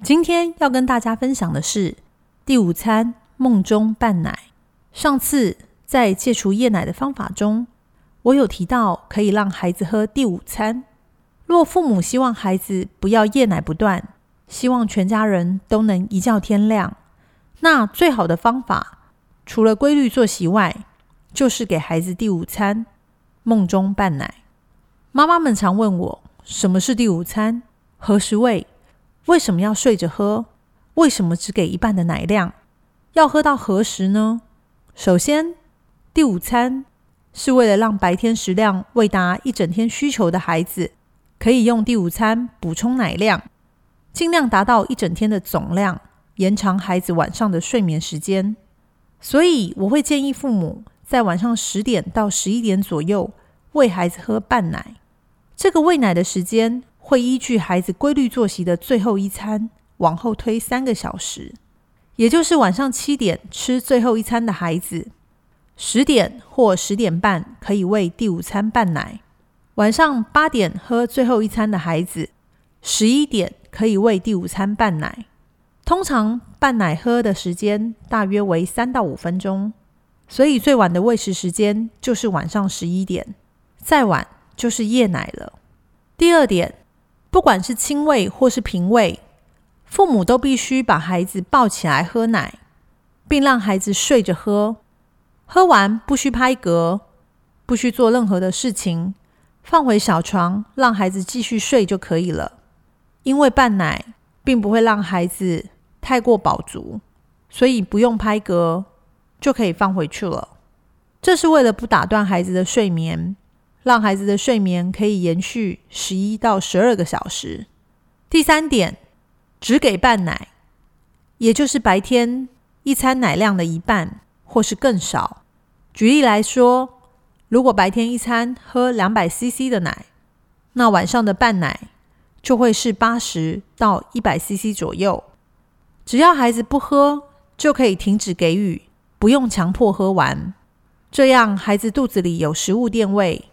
今天要跟大家分享的是第五餐梦中拌奶。上次在戒除夜奶的方法中，我有提到可以让孩子喝第五餐。若父母希望孩子不要夜奶不断，希望全家人都能一觉天亮，那最好的方法，除了规律作息外，就是给孩子第五餐梦中拌奶。妈妈们常问我，什么是第五餐？何时喂？为什么要睡着喝？为什么只给一半的奶量？要喝到何时呢？首先，第五餐是为了让白天食量未达一整天需求的孩子，可以用第五餐补充奶量，尽量达到一整天的总量，延长孩子晚上的睡眠时间。所以，我会建议父母在晚上十点到十一点左右喂孩子喝半奶。这个喂奶的时间。会依据孩子规律作息的最后一餐往后推三个小时，也就是晚上七点吃最后一餐的孩子，十点或十点半可以喂第五餐半奶；晚上八点喝最后一餐的孩子，十一点可以喂第五餐半奶。通常半奶喝的时间大约为三到五分钟，所以最晚的喂食时间就是晚上十一点，再晚就是夜奶了。第二点。不管是亲喂或是平喂，父母都必须把孩子抱起来喝奶，并让孩子睡着喝。喝完不需拍嗝，不需做任何的事情，放回小床，让孩子继续睡就可以了。因为半奶并不会让孩子太过饱足，所以不用拍嗝就可以放回去了。这是为了不打断孩子的睡眠。让孩子的睡眠可以延续十一到十二个小时。第三点，只给半奶，也就是白天一餐奶量的一半或是更少。举例来说，如果白天一餐喝两百 CC 的奶，那晚上的半奶就会是八十到一百 CC 左右。只要孩子不喝，就可以停止给予，不用强迫喝完。这样孩子肚子里有食物垫位。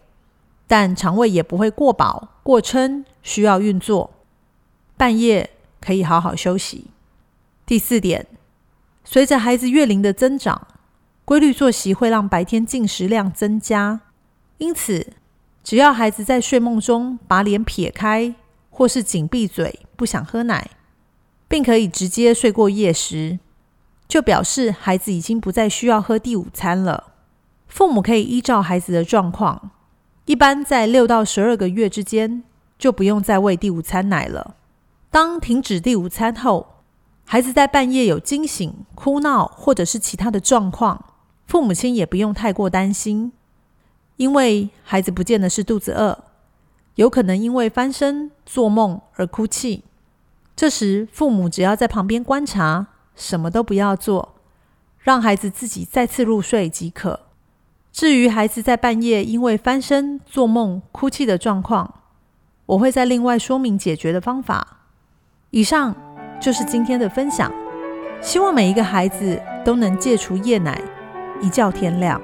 但肠胃也不会过饱、过撑，需要运作。半夜可以好好休息。第四点，随着孩子月龄的增长，规律作息会让白天进食量增加。因此，只要孩子在睡梦中把脸撇开，或是紧闭嘴，不想喝奶，并可以直接睡过夜时，就表示孩子已经不再需要喝第五餐了。父母可以依照孩子的状况。一般在六到十二个月之间，就不用再喂第五餐奶了。当停止第五餐后，孩子在半夜有惊醒、哭闹或者是其他的状况，父母亲也不用太过担心，因为孩子不见得是肚子饿，有可能因为翻身、做梦而哭泣。这时，父母只要在旁边观察，什么都不要做，让孩子自己再次入睡即可。至于孩子在半夜因为翻身、做梦、哭泣的状况，我会再另外说明解决的方法。以上就是今天的分享，希望每一个孩子都能戒除夜奶，一觉天亮。